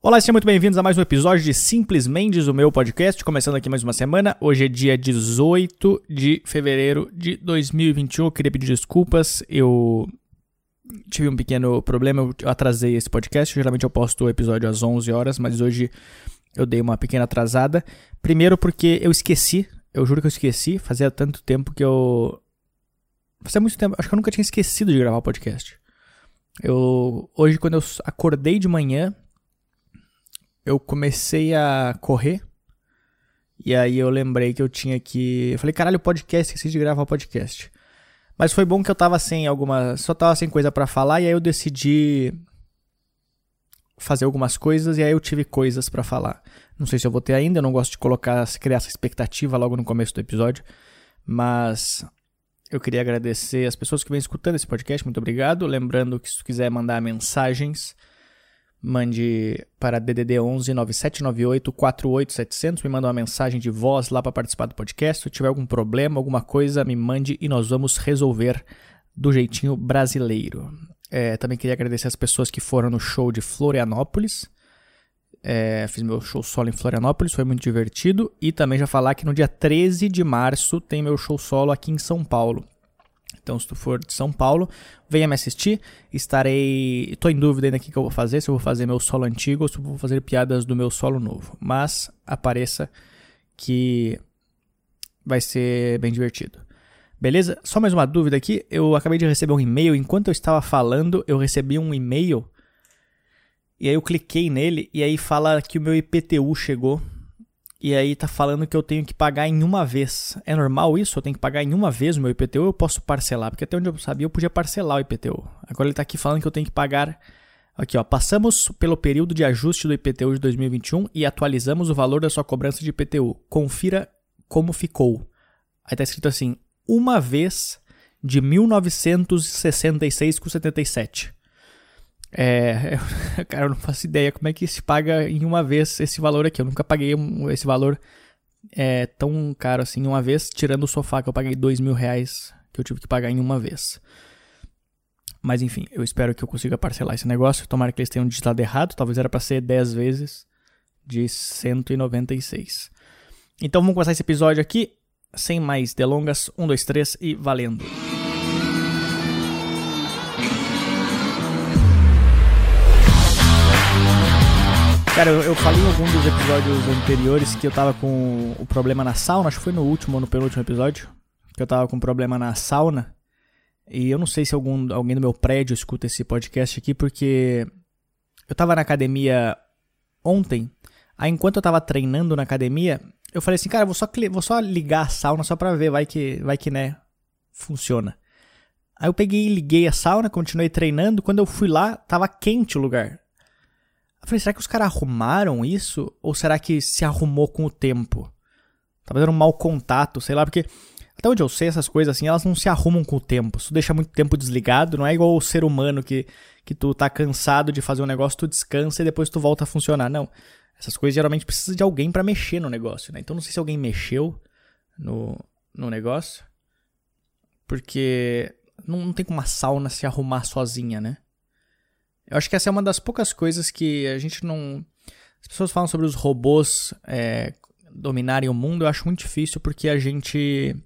Olá, sejam muito bem-vindos a mais um episódio de Simples Mendes, o meu podcast, começando aqui mais uma semana. Hoje é dia 18 de fevereiro de 2021. Eu queria pedir desculpas, eu tive um pequeno problema, eu atrasei esse podcast. Geralmente eu posto o episódio às 11 horas, mas hoje eu dei uma pequena atrasada. Primeiro porque eu esqueci, eu juro que eu esqueci, fazia tanto tempo que eu. Fazia muito tempo, acho que eu nunca tinha esquecido de gravar o podcast. Eu hoje quando eu acordei de manhã, eu comecei a correr. E aí eu lembrei que eu tinha que. Eu falei, caralho, podcast, esqueci de gravar podcast. Mas foi bom que eu tava sem alguma. Só tava sem coisa para falar, e aí eu decidi fazer algumas coisas, e aí eu tive coisas para falar. Não sei se eu vou ter ainda, eu não gosto de colocar, criar essa expectativa logo no começo do episódio. Mas eu queria agradecer as pessoas que vêm escutando esse podcast, muito obrigado. Lembrando que se tu quiser mandar mensagens mande para DDD 11 9798 48700, me manda uma mensagem de voz lá para participar do podcast. Se tiver algum problema, alguma coisa, me mande e nós vamos resolver do jeitinho brasileiro. É, também queria agradecer as pessoas que foram no show de Florianópolis. É, fiz meu show solo em Florianópolis, foi muito divertido. E também já falar que no dia 13 de março tem meu show solo aqui em São Paulo. Então, se tu for de São Paulo, venha me assistir. Estarei. Estou em dúvida ainda o que, eu vou fazer, se eu vou fazer meu solo antigo ou se eu vou fazer piadas do meu solo novo. Mas apareça que vai ser bem divertido. Beleza? Só mais uma dúvida aqui. Eu acabei de receber um e-mail. Enquanto eu estava falando, eu recebi um e-mail. E aí eu cliquei nele e aí fala que o meu IPTU chegou e aí tá falando que eu tenho que pagar em uma vez. É normal isso? Eu tenho que pagar em uma vez o meu IPTU ou eu posso parcelar? Porque até onde eu sabia eu podia parcelar o IPTU. Agora ele tá aqui falando que eu tenho que pagar. Aqui, ó. Passamos pelo período de ajuste do IPTU de 2021 e atualizamos o valor da sua cobrança de IPTU. Confira como ficou. Aí tá escrito assim: uma vez de 1966,77. É, cara, eu não faço ideia como é que se paga em uma vez esse valor aqui. Eu nunca paguei esse valor é, tão caro assim uma vez, tirando o sofá que eu paguei dois mil reais que eu tive que pagar em uma vez. Mas enfim, eu espero que eu consiga parcelar esse negócio. Tomara que eles tenham digitado errado. Talvez era para ser 10 vezes de 196. Então vamos começar esse episódio aqui. Sem mais delongas. Um, dois, três e valendo! Cara, eu, eu, falei em algum dos episódios anteriores que eu tava com o problema na sauna, acho que foi no último ou no penúltimo episódio, que eu tava com problema na sauna. E eu não sei se algum, alguém do meu prédio escuta esse podcast aqui, porque eu tava na academia ontem, aí enquanto eu tava treinando na academia, eu falei assim, cara, vou só, vou só ligar a sauna só pra ver, vai que, vai que, né, funciona. Aí eu peguei e liguei a sauna, continuei treinando, quando eu fui lá, tava quente o lugar. Falei, será que os caras arrumaram isso? Ou será que se arrumou com o tempo? Talvez era um mau contato, sei lá, porque até onde eu sei, essas coisas assim, elas não se arrumam com o tempo. Se tu deixa muito tempo desligado, não é igual o ser humano que, que tu tá cansado de fazer um negócio, tu descansa e depois tu volta a funcionar. Não. Essas coisas geralmente precisam de alguém para mexer no negócio, né? Então não sei se alguém mexeu no, no negócio. Porque não, não tem como uma sauna se arrumar sozinha, né? Eu acho que essa é uma das poucas coisas que a gente não. As pessoas falam sobre os robôs é, dominarem o mundo, eu acho muito difícil porque a gente.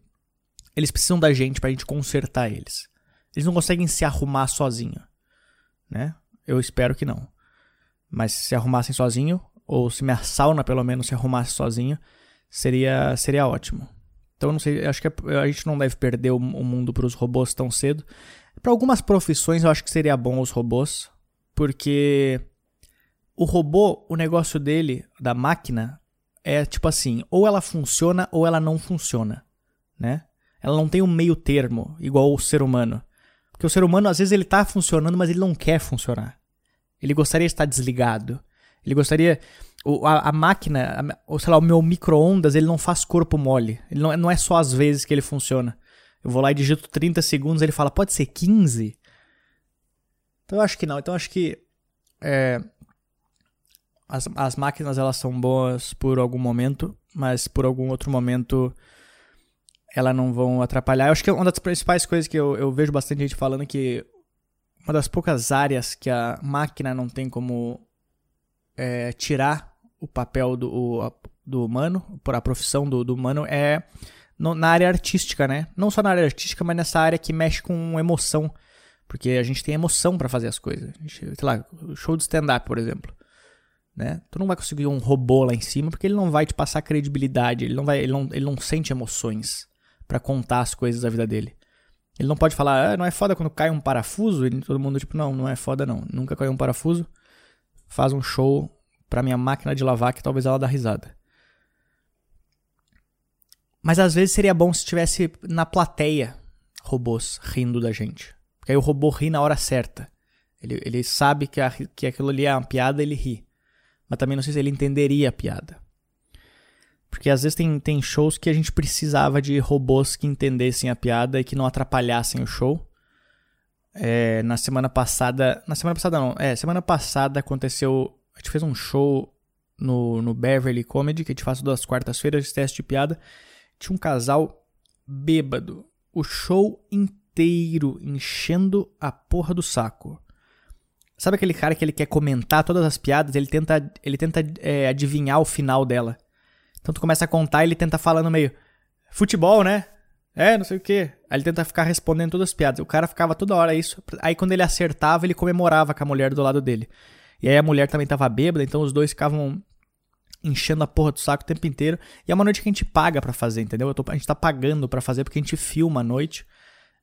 Eles precisam da gente pra gente consertar eles. Eles não conseguem se arrumar sozinho. Né? Eu espero que não. Mas se arrumassem sozinho, ou se minha sauna pelo menos se arrumasse sozinho, seria, seria ótimo. Então eu não sei, acho que a gente não deve perder o, o mundo para os robôs tão cedo. Para algumas profissões eu acho que seria bom os robôs, porque o robô, o negócio dele, da máquina, é tipo assim, ou ela funciona ou ela não funciona, né? Ela não tem um meio termo, igual o ser humano. Porque o ser humano, às vezes, ele tá funcionando, mas ele não quer funcionar. Ele gostaria de estar desligado. Ele gostaria... O, a, a, máquina, a, ou sei lá, o meu micro-ondas, ele não faz corpo mole. Ele não, não é só às vezes que ele funciona. Eu vou lá e digito 30 segundos, ele fala, pode ser 15? Então eu acho que não. Então eu acho que é, as, as máquinas elas são boas por algum momento, mas por algum outro momento elas não vão atrapalhar. Eu acho que uma das principais coisas que eu, eu vejo bastante gente falando é que uma das poucas áreas que a máquina não tem como é, tirar o papel do, o, do humano, por a profissão do, do humano, é no, na área artística, né? Não só na área artística, mas nessa área que mexe com emoção. Porque a gente tem emoção para fazer as coisas. Sei lá, show de stand-up, por exemplo. Né? Tu não vai conseguir um robô lá em cima porque ele não vai te passar credibilidade, ele não, vai, ele não, ele não sente emoções para contar as coisas da vida dele. Ele não pode falar, ah, não é foda quando cai um parafuso, e todo mundo tipo, não, não é foda não, nunca caiu um parafuso. Faz um show pra minha máquina de lavar que talvez ela dá risada. Mas às vezes seria bom se tivesse na plateia robôs rindo da gente. Porque aí o robô ri na hora certa. Ele, ele sabe que, a, que aquilo ali é uma piada, ele ri. Mas também não sei se ele entenderia a piada. Porque às vezes tem, tem shows que a gente precisava de robôs que entendessem a piada e que não atrapalhassem o show. É, na semana passada. Na semana passada não. É, semana passada aconteceu. A gente fez um show no, no Beverly Comedy, que a gente faz todas as quartas-feiras de teste de piada. Tinha um casal bêbado. O show inteiro enchendo a porra do saco. Sabe aquele cara que ele quer comentar todas as piadas? Ele tenta, ele tenta é, adivinhar o final dela. Então tu começa a contar e ele tenta falar no meio. Futebol, né? É, não sei o quê. Aí ele tenta ficar respondendo todas as piadas. O cara ficava toda hora isso. Aí quando ele acertava, ele comemorava com a mulher do lado dele. E aí a mulher também tava bêbada, então os dois ficavam enchendo a porra do saco o tempo inteiro. E é uma noite que a gente paga para fazer, entendeu? Tô, a gente tá pagando para fazer porque a gente filma a noite.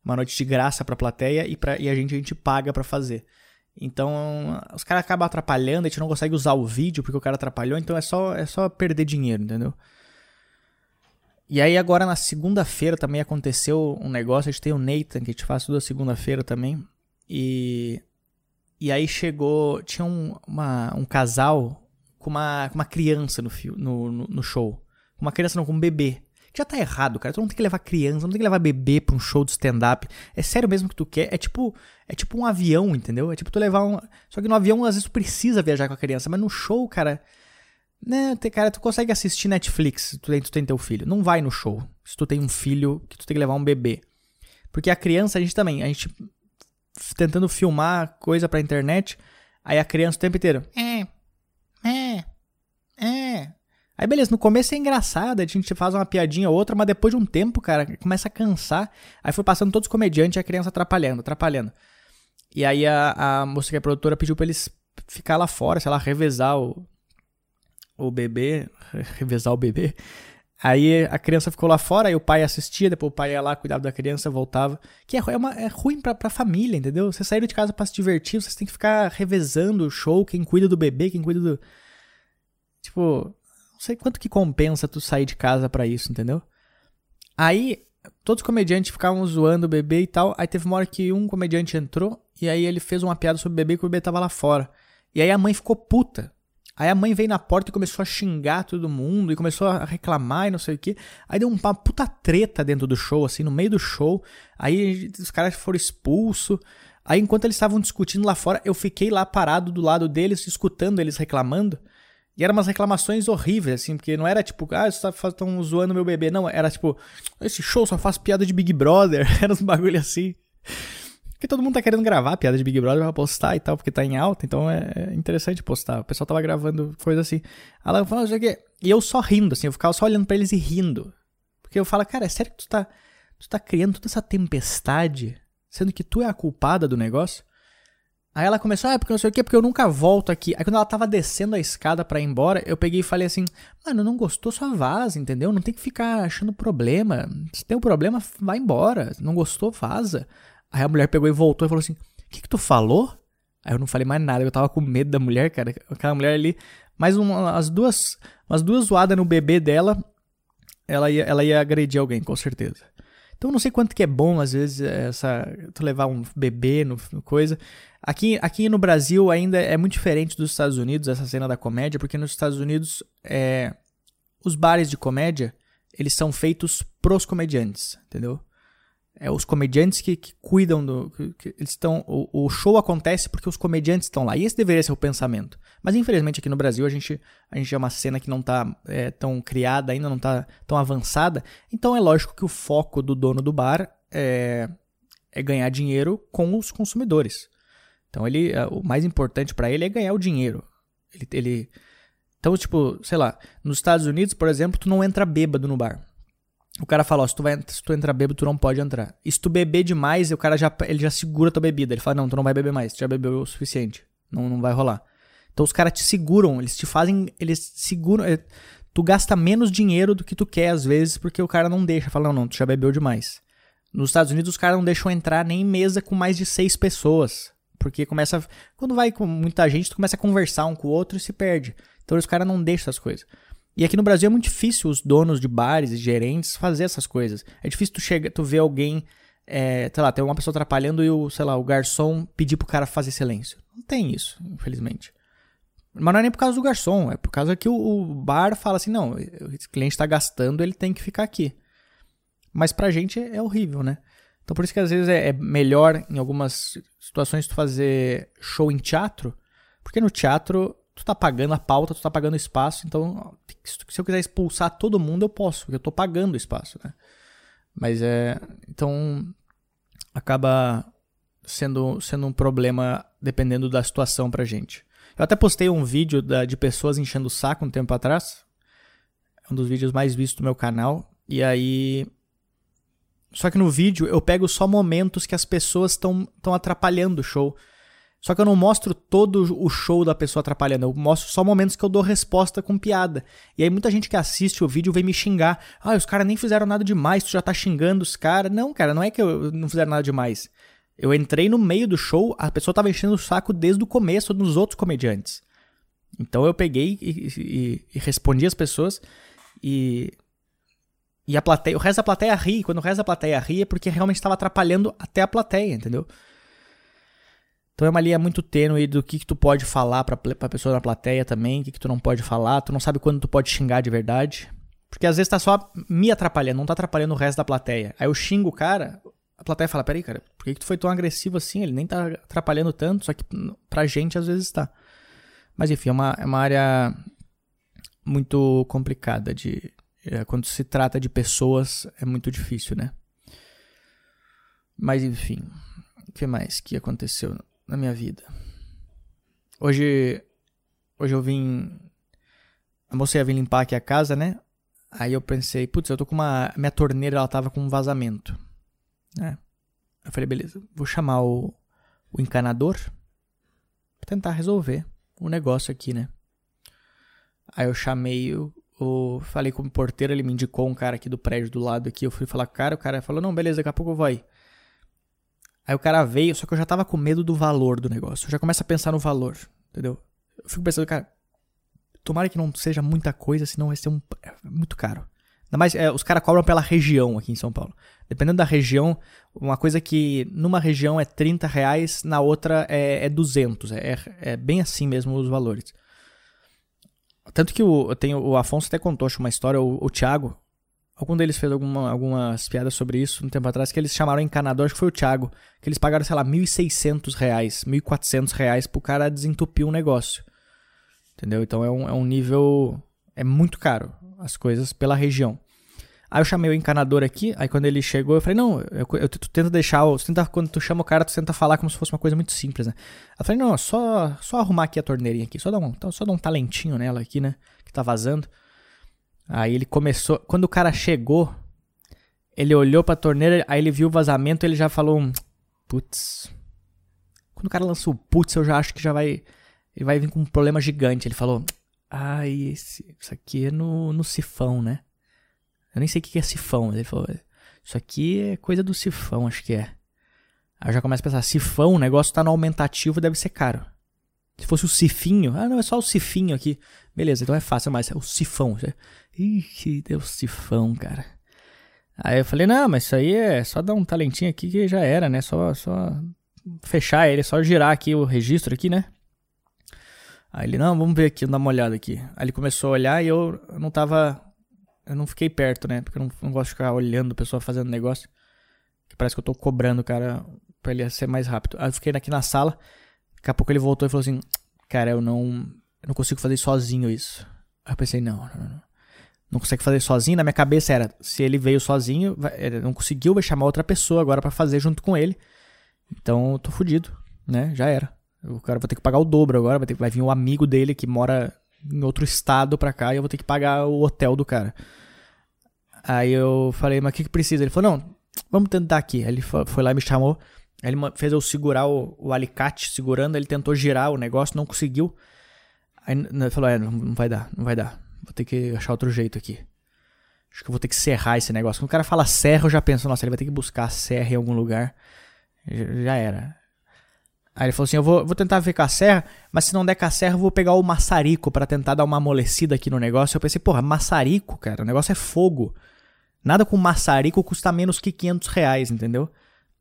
Uma noite de graça pra plateia e, pra, e a, gente, a gente paga para fazer. Então, os caras acabam atrapalhando, a gente não consegue usar o vídeo porque o cara atrapalhou, então é só, é só perder dinheiro, entendeu? E aí agora na segunda-feira também aconteceu um negócio, a gente tem o Nathan, que a gente faz toda segunda-feira também. E e aí chegou, tinha um, uma, um casal com uma, com uma criança no, no, no show. Uma criança não, com um bebê. Já tá errado, cara. Tu não tem que levar criança, não tem que levar bebê pra um show de stand-up. É sério mesmo que tu quer. É tipo, é tipo um avião, entendeu? É tipo tu levar um. Só que no avião, às vezes, tu precisa viajar com a criança, mas no show, cara. Né, cara, tu consegue assistir Netflix tu tem, tu tem teu filho. Não vai no show. Se tu tem um filho que tu tem que levar um bebê. Porque a criança, a gente também, a gente tentando filmar coisa pra internet, aí a criança o tempo inteiro. É. Aí beleza, no começo é engraçado, a gente faz uma piadinha ou outra, mas depois de um tempo, cara, começa a cansar. Aí foi passando todos os comediantes e a criança atrapalhando, atrapalhando. E aí a, a moça que é produtora pediu pra eles ficar lá fora, sei lá, revezar o, o bebê, revezar o bebê. Aí a criança ficou lá fora, aí o pai assistia, depois o pai ia lá, cuidava da criança, voltava. Que é, é, uma, é ruim pra, pra família, entendeu? Você sair de casa pra se divertir, vocês têm que ficar revezando o show, quem cuida do bebê, quem cuida do. Tipo, não sei quanto que compensa tu sair de casa para isso, entendeu? Aí, todos os comediantes ficavam zoando o bebê e tal. Aí teve uma hora que um comediante entrou e aí ele fez uma piada sobre o bebê que o bebê tava lá fora. E aí a mãe ficou puta. Aí a mãe veio na porta e começou a xingar todo mundo e começou a reclamar e não sei o que. Aí deu uma puta treta dentro do show, assim, no meio do show. Aí os caras foram expulsos. Aí enquanto eles estavam discutindo lá fora, eu fiquei lá parado do lado deles, escutando eles reclamando. E eram umas reclamações horríveis, assim, porque não era tipo, ah, vocês estão zoando meu bebê. Não, era tipo, esse show só faz piada de Big Brother. era uns bagulho assim. Porque todo mundo tá querendo gravar piada de Big Brother pra postar e tal, porque tá em alta, então é, é interessante postar. O pessoal tava gravando coisa assim. Aí ela falou? E eu só rindo, assim, eu ficava só olhando para eles e rindo. Porque eu falo, cara, é sério que tu tá, tu tá criando toda essa tempestade, sendo que tu é a culpada do negócio? Aí ela começou, ah, porque não sei o quê, porque eu nunca volto aqui. Aí quando ela tava descendo a escada para ir embora, eu peguei e falei assim, mano, não gostou, só vaza, entendeu? Não tem que ficar achando problema. Se tem um problema, vai embora. Não gostou, vaza. Aí a mulher pegou e voltou e falou assim, o que que tu falou? Aí eu não falei mais nada, eu tava com medo da mulher, cara. Aquela mulher ali, mais uma, as duas, umas duas zoadas no bebê dela, ela ia, ela ia agredir alguém, com certeza. Então não sei quanto que é bom, às vezes, essa, tu levar um bebê no, no coisa. Aqui, aqui no Brasil ainda é muito diferente dos Estados Unidos, essa cena da comédia, porque nos Estados Unidos é, os bares de comédia, eles são feitos pros comediantes, entendeu? É os comediantes que, que cuidam do. Que, que eles estão. O, o, show acontece porque os comediantes estão lá. E esse deveria ser o pensamento. Mas infelizmente aqui no Brasil a gente, a gente é uma cena que não está é, tão criada ainda, não está tão avançada. Então é lógico que o foco do dono do bar é, é ganhar dinheiro com os consumidores. Então ele, é, o mais importante para ele é ganhar o dinheiro. Ele, ele. Então, tipo, sei lá, nos Estados Unidos, por exemplo, tu não entra bêbado no bar. O cara fala, ó, se tu, vai, se tu entrar bêbado, tu não pode entrar. E se tu beber demais, o cara já, ele já segura tua bebida. Ele fala, não, tu não vai beber mais, tu já bebeu o suficiente. Não, não vai rolar. Então os caras te seguram, eles te fazem, eles seguram. É, tu gasta menos dinheiro do que tu quer às vezes, porque o cara não deixa. Fala, não, não, tu já bebeu demais. Nos Estados Unidos os caras não deixam entrar nem em mesa com mais de seis pessoas. Porque começa. Quando vai com muita gente, tu começa a conversar um com o outro e se perde. Então os caras não deixam essas coisas. E aqui no Brasil é muito difícil os donos de bares e gerentes fazer essas coisas. É difícil tu, chega, tu ver alguém, é, sei lá, tem uma pessoa atrapalhando e o, sei lá, o garçom pedir pro cara fazer silêncio. Não tem isso, infelizmente. Mas não é nem por causa do garçom, é por causa que o, o bar fala assim, não, o cliente está gastando, ele tem que ficar aqui. Mas pra gente é horrível, né? Então por isso que às vezes é, é melhor em algumas situações tu fazer show em teatro, porque no teatro tu tá pagando a pauta, tu tá pagando espaço, então se eu quiser expulsar todo mundo eu posso, porque eu tô pagando o espaço, né? Mas é, então acaba sendo sendo um problema dependendo da situação pra gente. Eu até postei um vídeo da, de pessoas enchendo o saco um tempo atrás. É um dos vídeos mais vistos do meu canal. E aí só que no vídeo eu pego só momentos que as pessoas estão atrapalhando o show. Só que eu não mostro todo o show da pessoa atrapalhando, eu mostro só momentos que eu dou resposta com piada. E aí muita gente que assiste o vídeo vem me xingar. Ah, os caras nem fizeram nada demais, tu já tá xingando os caras. Não, cara, não é que eu não fizeram nada demais. Eu entrei no meio do show, a pessoa tava enchendo o saco desde o começo dos outros comediantes. Então eu peguei e, e, e respondi as pessoas e e a plateia, o resto da plateia ri. Quando o resto da plateia ri é porque realmente estava atrapalhando até a plateia, entendeu? Então é uma linha muito tênue do que, que tu pode falar pra, pra pessoa na plateia também, o que, que tu não pode falar. Tu não sabe quando tu pode xingar de verdade. Porque às vezes tá só me atrapalhando, não tá atrapalhando o resto da plateia. Aí eu xingo o cara, a plateia fala: Peraí, cara, por que, que tu foi tão agressivo assim? Ele nem tá atrapalhando tanto, só que pra gente às vezes tá. Mas enfim, é uma, é uma área muito complicada de, quando se trata de pessoas, é muito difícil, né? Mas enfim, o que mais que aconteceu na minha vida? Hoje, hoje eu vim. A moça ia vir limpar aqui a casa, né? Aí eu pensei, putz, eu tô com uma. Minha torneira ela tava com um vazamento. Né? Eu falei, beleza, vou chamar o, o encanador pra tentar resolver o negócio aqui, né? Aí eu chamei o, eu falei com o porteiro, ele me indicou um cara aqui do prédio do lado aqui. Eu fui falar com o cara, o cara falou: Não, beleza, daqui a pouco eu vou aí. Aí o cara veio, só que eu já tava com medo do valor do negócio. Eu já começo a pensar no valor, entendeu? Eu fico pensando, cara, tomara que não seja muita coisa, senão vai ser um, é muito caro. Ainda mais, é, os caras cobram pela região aqui em São Paulo. Dependendo da região, uma coisa que numa região é 30 reais, na outra é, é 200. É, é bem assim mesmo os valores. Tanto que o, tenho, o Afonso até contou acho, uma história, o, o Thiago, algum deles fez alguma, algumas piadas sobre isso um tempo atrás, que eles chamaram encanador, acho que foi o Thiago, que eles pagaram, sei lá, 1.600 reais, 1.400 reais pro cara desentupir um negócio. Entendeu? Então é um, é um nível. É muito caro as coisas pela região. Aí eu chamei o encanador aqui, aí quando ele chegou, eu falei, não, eu, eu, tu tenta deixar, tu tenta, quando tu chama o cara, tu tenta falar como se fosse uma coisa muito simples, né? Eu falei, não, só, só arrumar aqui a torneirinha aqui, só dar, um, só dar um talentinho nela aqui, né? Que tá vazando. Aí ele começou, quando o cara chegou, ele olhou pra torneira, aí ele viu o vazamento, ele já falou um, putz. Quando o cara lançou o putz, eu já acho que já vai, ele vai vir com um problema gigante. Ele falou, ai, esse, isso aqui é no, no sifão, né? Eu nem sei o que é sifão. Ele falou, isso aqui é coisa do sifão, acho que é. Aí eu já começo a pensar, sifão, o negócio tá no aumentativo, deve ser caro. Se fosse o sifinho, ah não, é só o sifinho aqui. Beleza, então é fácil, mas é o sifão. Ixi, deu sifão, cara. Aí eu falei, não, mas isso aí é só dar um talentinho aqui que já era, né? Só, só fechar ele, só girar aqui o registro aqui, né? Aí ele, não, vamos ver aqui, dar uma olhada aqui. Aí ele começou a olhar e eu não tava eu não fiquei perto, né? Porque eu não, não gosto de ficar olhando a pessoa fazendo negócio. Que parece que eu tô cobrando o cara pra ele ser mais rápido. Aí eu fiquei aqui na sala. Daqui a pouco ele voltou e falou assim: Cara, eu não, eu não consigo fazer sozinho isso. Aí eu pensei: Não, não, não. Não consegue fazer sozinho. Na minha cabeça era: se ele veio sozinho, ele não conseguiu, vai chamar outra pessoa agora para fazer junto com ele. Então eu tô fudido, né? Já era. O cara vai ter que pagar o dobro agora, vai, ter, vai vir um amigo dele que mora em outro estado pra cá e eu vou ter que pagar o hotel do cara. Aí eu falei, mas o que, que precisa? Ele falou, não, vamos tentar aqui. Ele foi lá e me chamou. Ele fez eu segurar o, o alicate, segurando, ele tentou girar o negócio, não conseguiu. Aí ele falou, é, não vai dar, não vai dar. Vou ter que achar outro jeito aqui. Acho que eu vou ter que serrar esse negócio. Quando o cara fala serra, eu já penso, nossa, ele vai ter que buscar a serra em algum lugar. Já era. Aí ele falou assim: eu vou, vou tentar ver com a serra, mas se não der com a serra, eu vou pegar o maçarico para tentar dar uma amolecida aqui no negócio. Eu pensei, porra, maçarico, cara, o negócio é fogo. Nada com maçarico custa menos que 500 reais, entendeu? Eu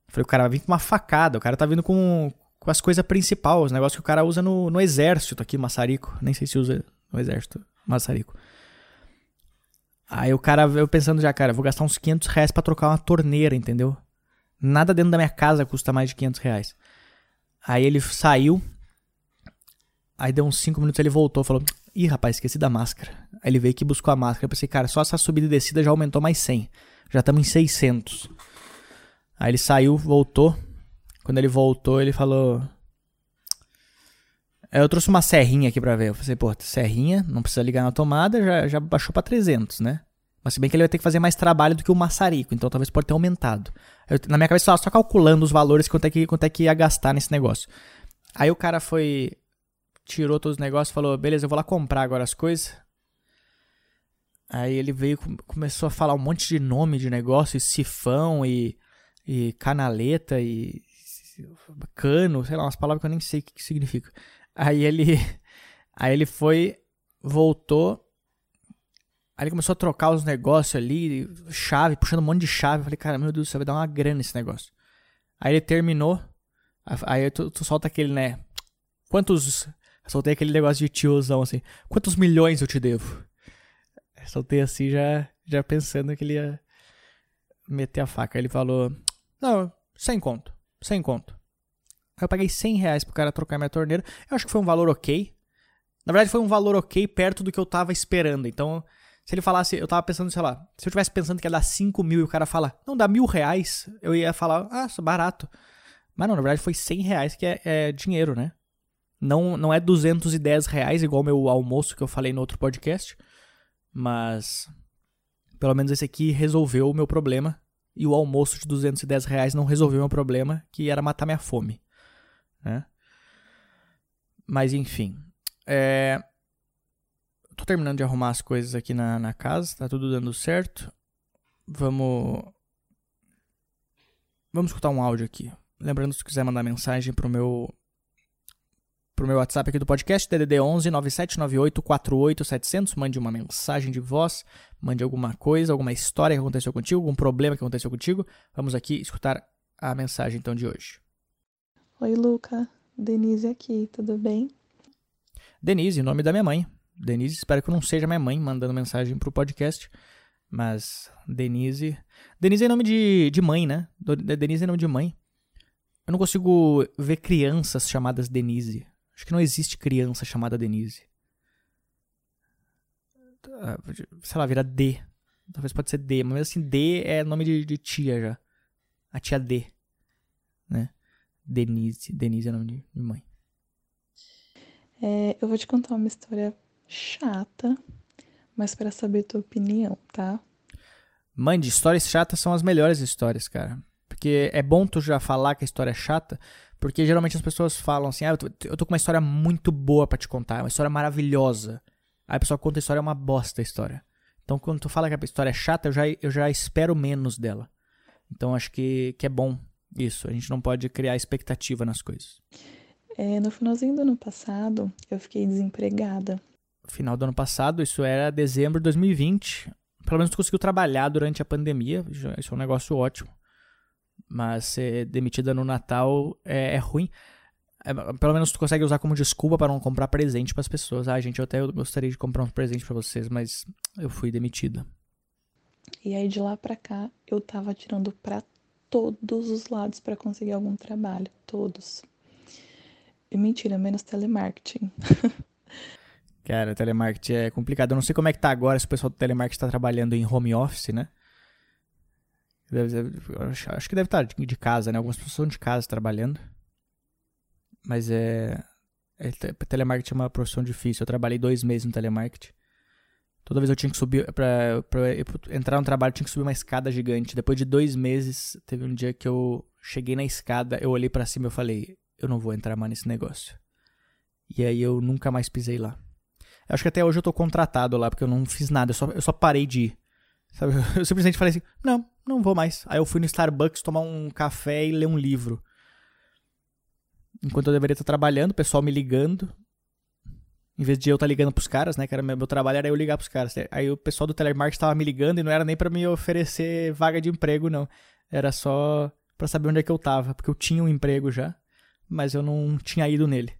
falei, o cara vai vir com uma facada, o cara tá vindo com, com as coisas principais, os negócios que o cara usa no, no exército aqui, maçarico. Nem sei se usa no exército, maçarico. Aí o cara, eu pensando já, cara, vou gastar uns 500 reais pra trocar uma torneira, entendeu? Nada dentro da minha casa custa mais de 500 reais. Aí ele saiu. Aí deu uns 5 minutos ele voltou falou: Ih, rapaz, esqueci da máscara. Aí ele veio aqui e buscou a máscara. Eu pensei, cara, só essa subida e descida já aumentou mais 100. Já estamos em 600. Aí ele saiu, voltou. Quando ele voltou, ele falou: Eu trouxe uma serrinha aqui pra ver. Eu falei, pô, serrinha, não precisa ligar na tomada, já, já baixou pra 300, né? Mas se bem que ele vai ter que fazer mais trabalho do que o maçarico, então talvez pode ter aumentado. Eu, na minha cabeça eu só calculando os valores quanto é, que, quanto é que ia gastar nesse negócio. Aí o cara foi. Tirou todos os negócios falou: beleza, eu vou lá comprar agora as coisas. Aí ele veio começou a falar um monte de nome de negócio, e sifão e, e canaleta e cano, sei lá, umas palavras que eu nem sei o que significa. Aí ele aí ele foi, voltou Aí ele começou a trocar os negócios ali, chave, puxando um monte de chave. Eu falei, cara, meu Deus do céu, vai dar uma grana esse negócio. Aí ele terminou. Aí tu, tu solta aquele, né? Quantos. Soltei aquele negócio de tiozão assim. Quantos milhões eu te devo? Soltei assim já, já pensando que ele ia meter a faca. Ele falou: Não, sem conto. Sem conto. Aí eu paguei 100 reais pro cara trocar minha torneira. Eu acho que foi um valor ok. Na verdade, foi um valor ok perto do que eu tava esperando. Então, se ele falasse, eu tava pensando, sei lá, se eu tivesse pensando que ia dar 5 mil e o cara fala, não, dá mil reais, eu ia falar, ah, barato. Mas não, na verdade foi 100 reais que é, é dinheiro, né? Não, não é 210 reais igual meu almoço que eu falei no outro podcast. Mas pelo menos esse aqui resolveu o meu problema. E o almoço de 210 reais não resolveu o meu problema, que era matar minha fome. Né? Mas enfim. É, tô terminando de arrumar as coisas aqui na, na casa, tá tudo dando certo. Vamos. Vamos escutar um áudio aqui. Lembrando, se quiser mandar mensagem pro meu pro meu WhatsApp aqui do podcast, DDD 11 9798 48700, mande uma mensagem de voz, mande alguma coisa, alguma história que aconteceu contigo, algum problema que aconteceu contigo. Vamos aqui escutar a mensagem então de hoje. Oi, Luca. Denise aqui, tudo bem? Denise, nome da minha mãe. Denise, espero que não seja minha mãe mandando mensagem pro podcast. Mas Denise. Denise é nome de, de mãe, né? Denise é nome de mãe. Eu não consigo ver crianças chamadas Denise. Acho que não existe criança chamada Denise. Ah, sei lá, vira D. Talvez pode ser D, mas assim, D é nome de, de tia já. A tia D. Né? Denise. Denise é nome de, mãe. É, eu vou te contar uma história chata, mas para saber tua opinião, tá? Mande, histórias chatas são as melhores histórias, cara. Porque é bom tu já falar que a história é chata, porque geralmente as pessoas falam assim: ah, eu tô, eu tô com uma história muito boa para te contar, uma história maravilhosa. Aí a pessoa conta a história, é uma bosta a história. Então quando tu fala que a história é chata, eu já, eu já espero menos dela. Então acho que, que é bom isso. A gente não pode criar expectativa nas coisas. É, no finalzinho do ano passado, eu fiquei desempregada final do ano passado, isso era dezembro de 2020. Pelo menos tu conseguiu trabalhar durante a pandemia, isso é um negócio ótimo. Mas ser demitida no Natal é, é ruim. É, pelo menos tu consegue usar como desculpa para não comprar presente para as pessoas. Ah, gente, eu até gostaria de comprar um presente para vocês, mas eu fui demitida. E aí de lá para cá eu tava tirando para todos os lados para conseguir algum trabalho, todos. E mentira, menos telemarketing. Cara, telemarketing é complicado. Eu não sei como é que tá agora, se o pessoal do telemarketing está trabalhando em home office, né? Deve, acho que deve estar tá de casa, né? Algumas pessoas estão de casa trabalhando. Mas é, é. Telemarketing é uma profissão difícil. Eu trabalhei dois meses no telemarketing. Toda vez eu tinha que subir. Pra, pra entrar no trabalho, eu tinha que subir uma escada gigante. Depois de dois meses, teve um dia que eu cheguei na escada, eu olhei para cima e falei: Eu não vou entrar mais nesse negócio. E aí eu nunca mais pisei lá. Acho que até hoje eu tô contratado lá, porque eu não fiz nada, eu só, eu só parei de ir. Sabe? Eu simplesmente falei assim: Não, não vou mais. Aí eu fui no Starbucks tomar um café e ler um livro. Enquanto eu deveria estar trabalhando, o pessoal me ligando. Em vez de eu estar ligando pros caras, né? Que era meu, meu trabalho era eu ligar pros caras. Aí o pessoal do telemarketing estava me ligando e não era nem para me oferecer vaga de emprego, não. Era só para saber onde é que eu tava, porque eu tinha um emprego já, mas eu não tinha ido nele.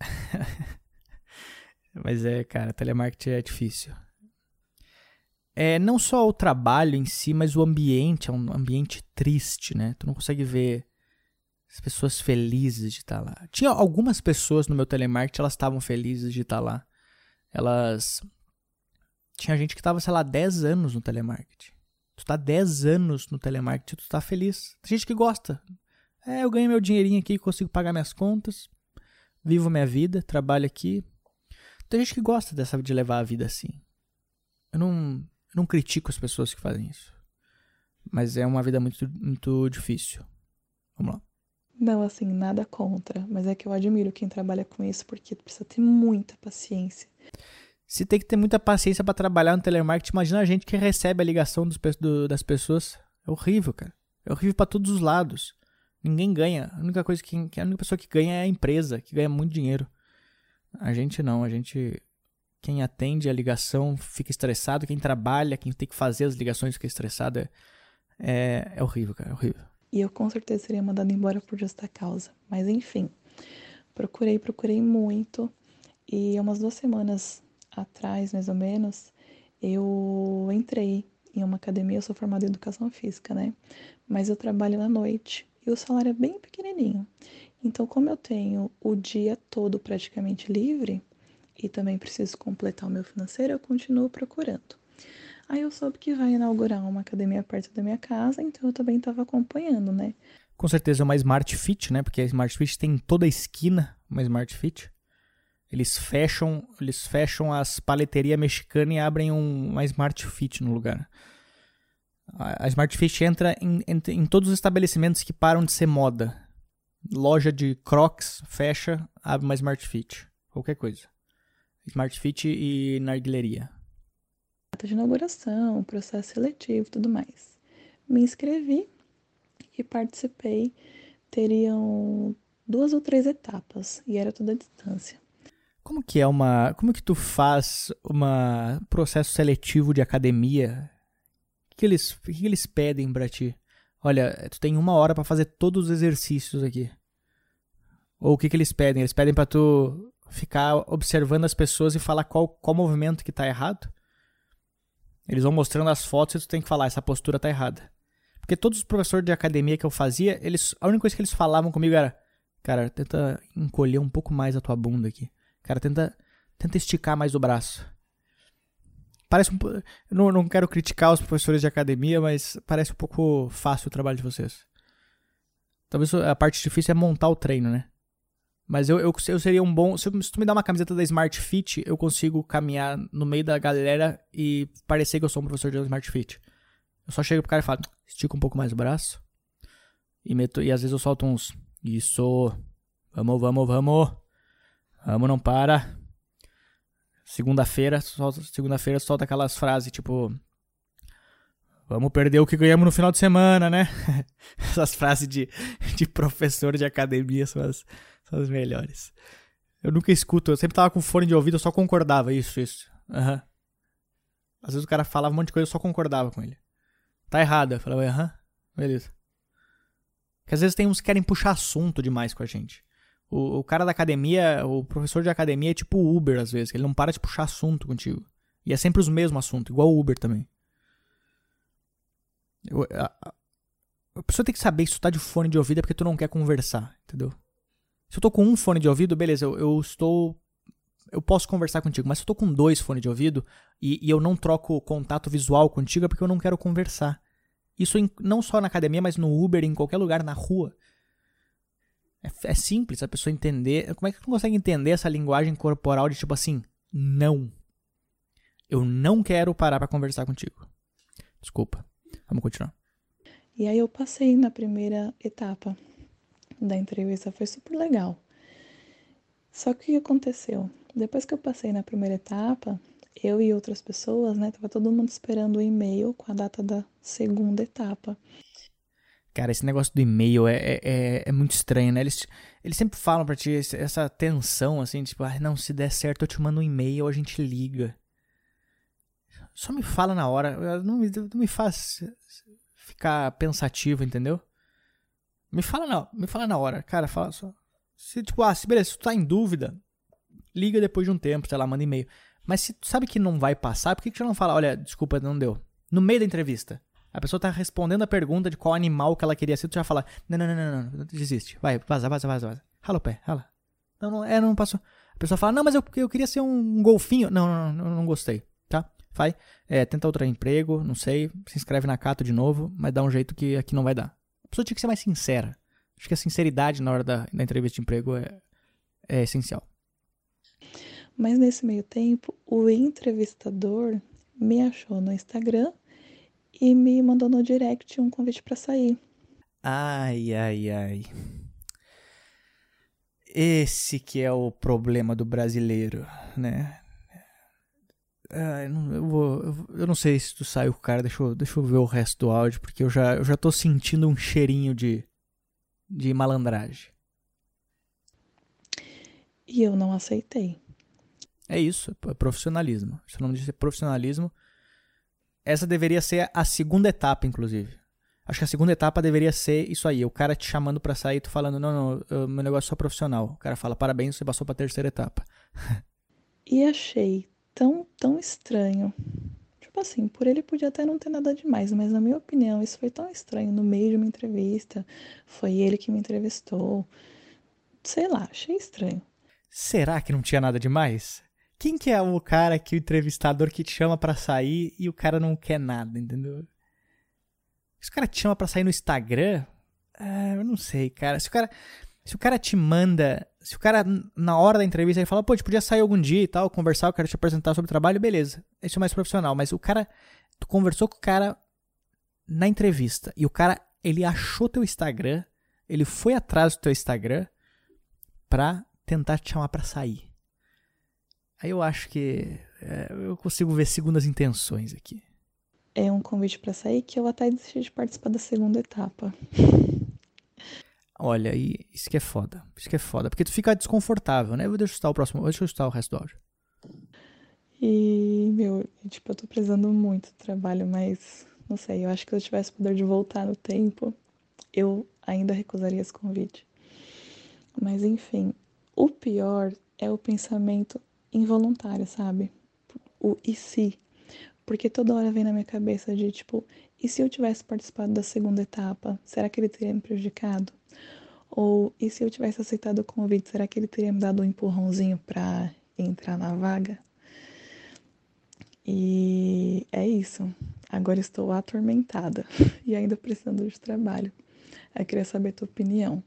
mas é, cara, telemarketing é difícil. É não só o trabalho em si, mas o ambiente, é um ambiente triste, né? Tu não consegue ver as pessoas felizes de estar tá lá. Tinha algumas pessoas no meu telemarketing, elas estavam felizes de estar tá lá. Elas. Tinha gente que estava, sei lá, 10 anos no telemarketing. Tu tá 10 anos no telemarketing, tu tá feliz. Tem gente que gosta. É, eu ganho meu dinheirinho aqui, consigo pagar minhas contas, vivo minha vida, trabalho aqui. Tem gente que gosta dessa de levar a vida assim. Eu não, eu não critico as pessoas que fazem isso. Mas é uma vida muito, muito difícil. Vamos lá. Não, assim, nada contra, mas é que eu admiro quem trabalha com isso porque precisa ter muita paciência. Se tem que ter muita paciência para trabalhar no telemarketing, imagina a gente que recebe a ligação dos, do, das pessoas. É horrível, cara. É horrível para todos os lados. Ninguém ganha. A única coisa que, a única pessoa que ganha é a empresa, que ganha muito dinheiro. A gente não, a gente quem atende a ligação fica estressado, quem trabalha, quem tem que fazer as ligações fica estressado. É, é, é horrível, cara, é horrível e eu com certeza seria mandada embora por justa causa. Mas enfim, procurei, procurei muito e umas duas semanas atrás, mais ou menos, eu entrei em uma academia, eu sou formada em educação física, né? Mas eu trabalho na noite e o salário é bem pequenininho. Então, como eu tenho o dia todo praticamente livre e também preciso completar o meu financeiro, eu continuo procurando. Aí eu soube que vai inaugurar uma academia perto da minha casa, então eu também estava acompanhando, né? Com certeza é uma Smart Fit, né? Porque a Smart Fit tem em toda a esquina uma Smart Fit. Eles fecham, eles fecham as paleterias mexicanas e abrem um, uma Smart Fit no lugar. A, Smart Fit entra em, em, em todos os estabelecimentos que param de ser moda. Loja de Crocs fecha, abre uma Smart Fit. Qualquer coisa. Smart Fit e narguileria data de inauguração, processo seletivo tudo mais. Me inscrevi e participei. Teriam duas ou três etapas e era toda a distância. Como que é uma. Como que tu faz um processo seletivo de academia? O que eles, o que eles pedem pra ti? Olha, tu tem uma hora para fazer todos os exercícios aqui. Ou o que, que eles pedem? Eles pedem para tu ficar observando as pessoas e falar qual, qual movimento que tá errado? Eles vão mostrando as fotos e tu tem que falar, essa postura tá errada. Porque todos os professores de academia que eu fazia, eles, a única coisa que eles falavam comigo era, cara, tenta encolher um pouco mais a tua bunda aqui. Cara, tenta, tenta esticar mais o braço. Parece um não, não quero criticar os professores de academia, mas parece um pouco fácil o trabalho de vocês. Talvez a parte difícil é montar o treino, né? Mas eu, eu, eu seria um bom. Se, se tu me dá uma camiseta da Smart Fit, eu consigo caminhar no meio da galera e parecer que eu sou um professor de Smart Fit. Eu só chego pro cara e falo, estica um pouco mais o braço. E, meto, e às vezes eu solto uns. Isso. Vamos, vamos, vamos. Vamos, não para. Segunda-feira, segunda-feira solta aquelas frases tipo. Vamos perder o que ganhamos no final de semana, né? Essas frases de, de professor de academia são as, são as melhores. Eu nunca escuto, eu sempre tava com fone de ouvido, eu só concordava. Isso, isso. Aham. Uhum. Às vezes o cara falava um monte de coisa, eu só concordava com ele. Tá errado. Eu falava, aham, uhum. beleza. Porque às vezes tem uns que querem puxar assunto demais com a gente. O, o, cara da academia, o professor de academia é tipo Uber às vezes, ele não para de puxar assunto contigo. E é sempre os mesmos assuntos, igual o Uber também. Eu, a, a, pessoa tem que saber se tu tá de fone de ouvido é porque tu não quer conversar, entendeu? Se eu tô com um fone de ouvido, beleza, eu, eu estou. Eu posso conversar contigo, mas se eu tô com dois fones de ouvido e, e eu não troco contato visual contigo é porque eu não quero conversar. Isso em, não só na academia, mas no Uber, em qualquer lugar, na rua. É, é simples a pessoa entender. Como é que tu consegue entender essa linguagem corporal de tipo assim, não. Eu não quero parar para conversar contigo. Desculpa. Vamos continuar. E aí eu passei na primeira etapa da entrevista, foi super legal. Só que o que aconteceu? Depois que eu passei na primeira etapa, eu e outras pessoas, né, tava todo mundo esperando o e-mail com a data da segunda etapa. Cara, esse negócio do e-mail é, é, é, é muito estranho, né? Eles, eles sempre falam pra ti essa tensão, assim, tipo, ah, não, se der certo eu te mando um e-mail, a gente liga. Só me fala na hora, não me, não me faz ficar pensativo, entendeu? Me fala não, me fala na hora, cara, fala só. Se, tipo, ah, se beleza, se tu tá em dúvida, liga depois de um tempo, sei lá, manda e-mail. Mas se tu sabe que não vai passar, por que, que tu não fala, olha, desculpa, não deu? No meio da entrevista. A pessoa tá respondendo a pergunta de qual animal que ela queria ser, tu já fala, não, não, não, não, não, desiste. Vai, vaza, vaza, vaza, vaza. Rala o pé, rala. Não, não, é, não passou. A pessoa fala, não, mas eu, eu queria ser um golfinho. Não, não, não, não, não gostei, tá? Vai, é, tenta outro emprego, não sei, se inscreve na Cato de novo, mas dá um jeito que aqui não vai dar. A pessoa tinha que ser mais sincera. Acho que a sinceridade na hora da, da entrevista de emprego é, é essencial. Mas nesse meio tempo, o entrevistador me achou no Instagram e me mandou no direct um convite para sair. Ai, ai, ai. Esse que é o problema do brasileiro, né? Ah, eu, não, eu, vou, eu, não sei se tu saiu com o cara, deixa eu, deixa eu ver o resto do áudio, porque eu já, eu já tô sentindo um cheirinho de, de malandragem. E eu não aceitei. É isso, é profissionalismo. Se o nome disso é profissionalismo. Essa deveria ser a segunda etapa, inclusive. Acho que a segunda etapa deveria ser isso aí, o cara te chamando para sair, tu falando, não, não, meu negócio é só profissional. O cara fala, parabéns, você passou pra terceira etapa. e achei tão, tão estranho. Tipo assim, por ele podia até não ter nada demais, mas na minha opinião, isso foi tão estranho no meio de uma entrevista. Foi ele que me entrevistou. Sei lá, achei estranho. Será que não tinha nada demais? Quem que é o cara que o entrevistador que te chama para sair e o cara não quer nada, entendeu? Se o cara te chama para sair no Instagram, ah, eu não sei, cara. Se o cara, se o cara te manda, se o cara na hora da entrevista ele fala, pô, a gente podia sair algum dia e tal, conversar, eu quero te apresentar sobre o trabalho, beleza. Isso é mais profissional, mas o cara, tu conversou com o cara na entrevista e o cara, ele achou teu Instagram, ele foi atrás do teu Instagram pra tentar te chamar para sair. Aí eu acho que é, eu consigo ver segundas intenções aqui. É um convite para sair que eu até desisti de participar da segunda etapa. Olha, e isso que é foda. Isso que é foda. Porque tu fica desconfortável, né? Eu estar o próximo. Deixa eu estar o resto do áudio. E, meu, tipo, eu tô precisando muito do trabalho, mas não sei, eu acho que se eu tivesse poder de voltar no tempo, eu ainda recusaria esse convite. Mas enfim, o pior é o pensamento involuntário, sabe? O e se. Porque toda hora vem na minha cabeça de tipo, e se eu tivesse participado da segunda etapa, será que ele teria me prejudicado? Ou e se eu tivesse aceitado o convite, será que ele teria me dado um empurrãozinho para entrar na vaga? E é isso. Agora estou atormentada e ainda precisando de trabalho. Eu queria saber a tua opinião.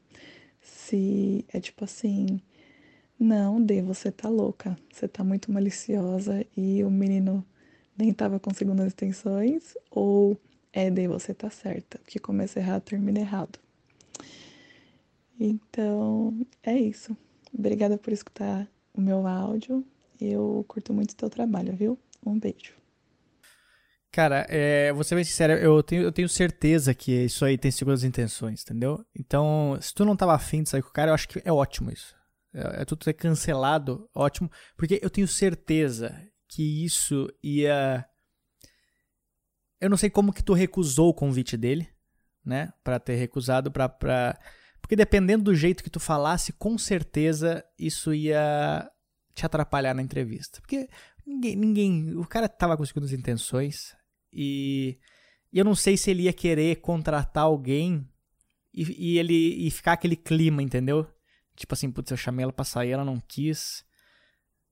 Se é tipo assim, não, Dê, você tá louca. Você tá muito maliciosa e o menino nem tava com segundas intenções. Ou é, Dê, você tá certa. Que começa errado, termina errado. Então, é isso. Obrigada por escutar o meu áudio. Eu curto muito o teu trabalho, viu? Um beijo. Cara, é, vou ser bem sincero, eu tenho, eu tenho certeza que isso aí tem segundas intenções, entendeu? Então, se tu não tava afim de sair com o cara, eu acho que é ótimo isso é, é tudo ser cancelado, ótimo, porque eu tenho certeza que isso ia. Eu não sei como que tu recusou o convite dele, né? Para ter recusado, pra, pra. Porque dependendo do jeito que tu falasse, com certeza isso ia te atrapalhar na entrevista. Porque ninguém. ninguém o cara tava com segundas intenções e, e eu não sei se ele ia querer contratar alguém e, e ele e ficar aquele clima, entendeu? Tipo assim, putz, eu chamei ela pra sair, ela não quis.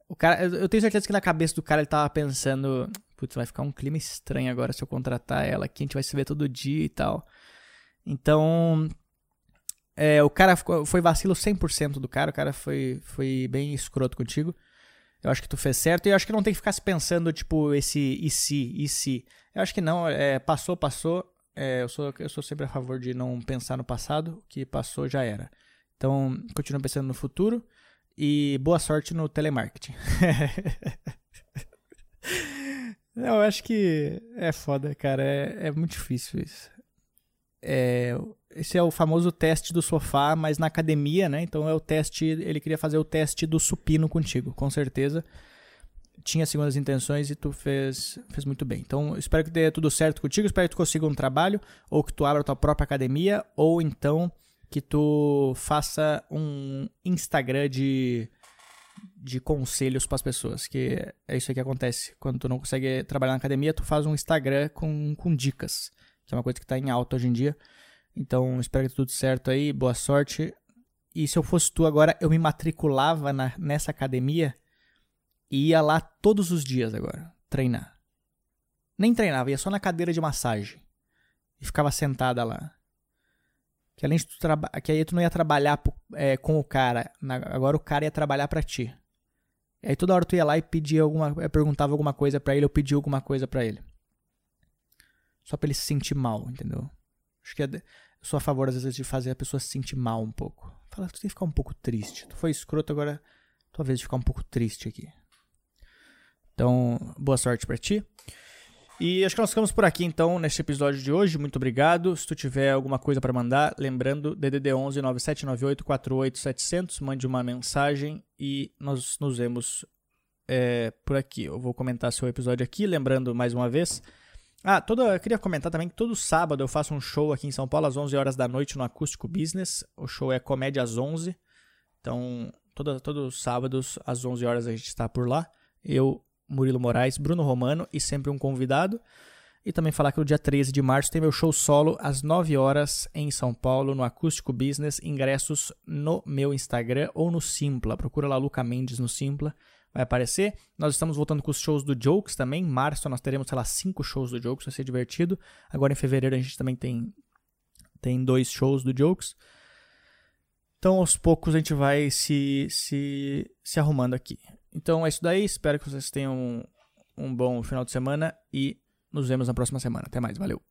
O cara, eu tenho certeza que na cabeça do cara ele tava pensando, putz, vai ficar um clima estranho agora se eu contratar ela aqui, a gente vai se ver todo dia e tal. Então, É, o cara foi vacilo 100% do cara, o cara foi, foi bem escroto contigo. Eu acho que tu fez certo e eu acho que não tem que ficar se pensando, tipo, esse e se, e se. Eu acho que não, é, passou, passou. É, eu, sou, eu sou sempre a favor de não pensar no passado, o que passou já era. Então, continua pensando no futuro e boa sorte no telemarketing. eu acho que é foda, cara. É, é muito difícil isso. É, esse é o famoso teste do sofá, mas na academia, né? Então é o teste. Ele queria fazer o teste do supino contigo, com certeza. Tinha segundas intenções e tu fez, fez muito bem. Então, espero que dê tudo certo contigo. Espero que tu consiga um trabalho, ou que tu abra tua própria academia, ou então que tu faça um Instagram de, de conselhos para as pessoas. Que é isso aí que acontece. Quando tu não consegue trabalhar na academia, tu faz um Instagram com, com dicas que é uma coisa que está em alta hoje em dia. Então, espero que tudo certo aí, boa sorte. E se eu fosse tu agora, eu me matriculava na, nessa academia e ia lá todos os dias agora, treinar. Nem treinava, ia só na cadeira de massagem. E ficava sentada lá. Que além de tu trabalhar, que aí tu não ia trabalhar é, com o cara, na, agora o cara ia trabalhar para ti. E aí toda hora tu ia lá e pedia alguma, perguntava alguma coisa para ele, ou pedia alguma coisa para ele só pra ele se sentir mal, entendeu? Acho que é, eu sou a favor, às vezes, de fazer a pessoa se sentir mal um pouco. Fala, tu tem que ficar um pouco triste. Tu foi escroto, agora tua vez de ficar um pouco triste aqui. Então, boa sorte para ti. E acho que nós ficamos por aqui então neste episódio de hoje. Muito obrigado. Se tu tiver alguma coisa para mandar, lembrando DDD 11 9798 48700, mande uma mensagem e nós nos vemos é, por aqui. Eu vou comentar seu episódio aqui, lembrando mais uma vez ah, toda, eu queria comentar também que todo sábado eu faço um show aqui em São Paulo às 11 horas da noite no Acústico Business. O show é comédia às 11. Então, todos os sábados às 11 horas a gente está por lá. Eu, Murilo Moraes, Bruno Romano e sempre um convidado. E também falar que no dia 13 de março tem meu show solo às 9 horas em São Paulo, no Acústico Business. Ingressos no meu Instagram ou no Simpla. Procura lá Luca Mendes no Simpla vai aparecer. Nós estamos voltando com os shows do Jokes também. Em março nós teremos, sei lá, cinco shows do Jokes, vai ser divertido. Agora em fevereiro a gente também tem, tem dois shows do Jokes. Então aos poucos a gente vai se, se, se arrumando aqui. Então é isso daí. Espero que vocês tenham um, um bom final de semana e nos vemos na próxima semana. Até mais, valeu!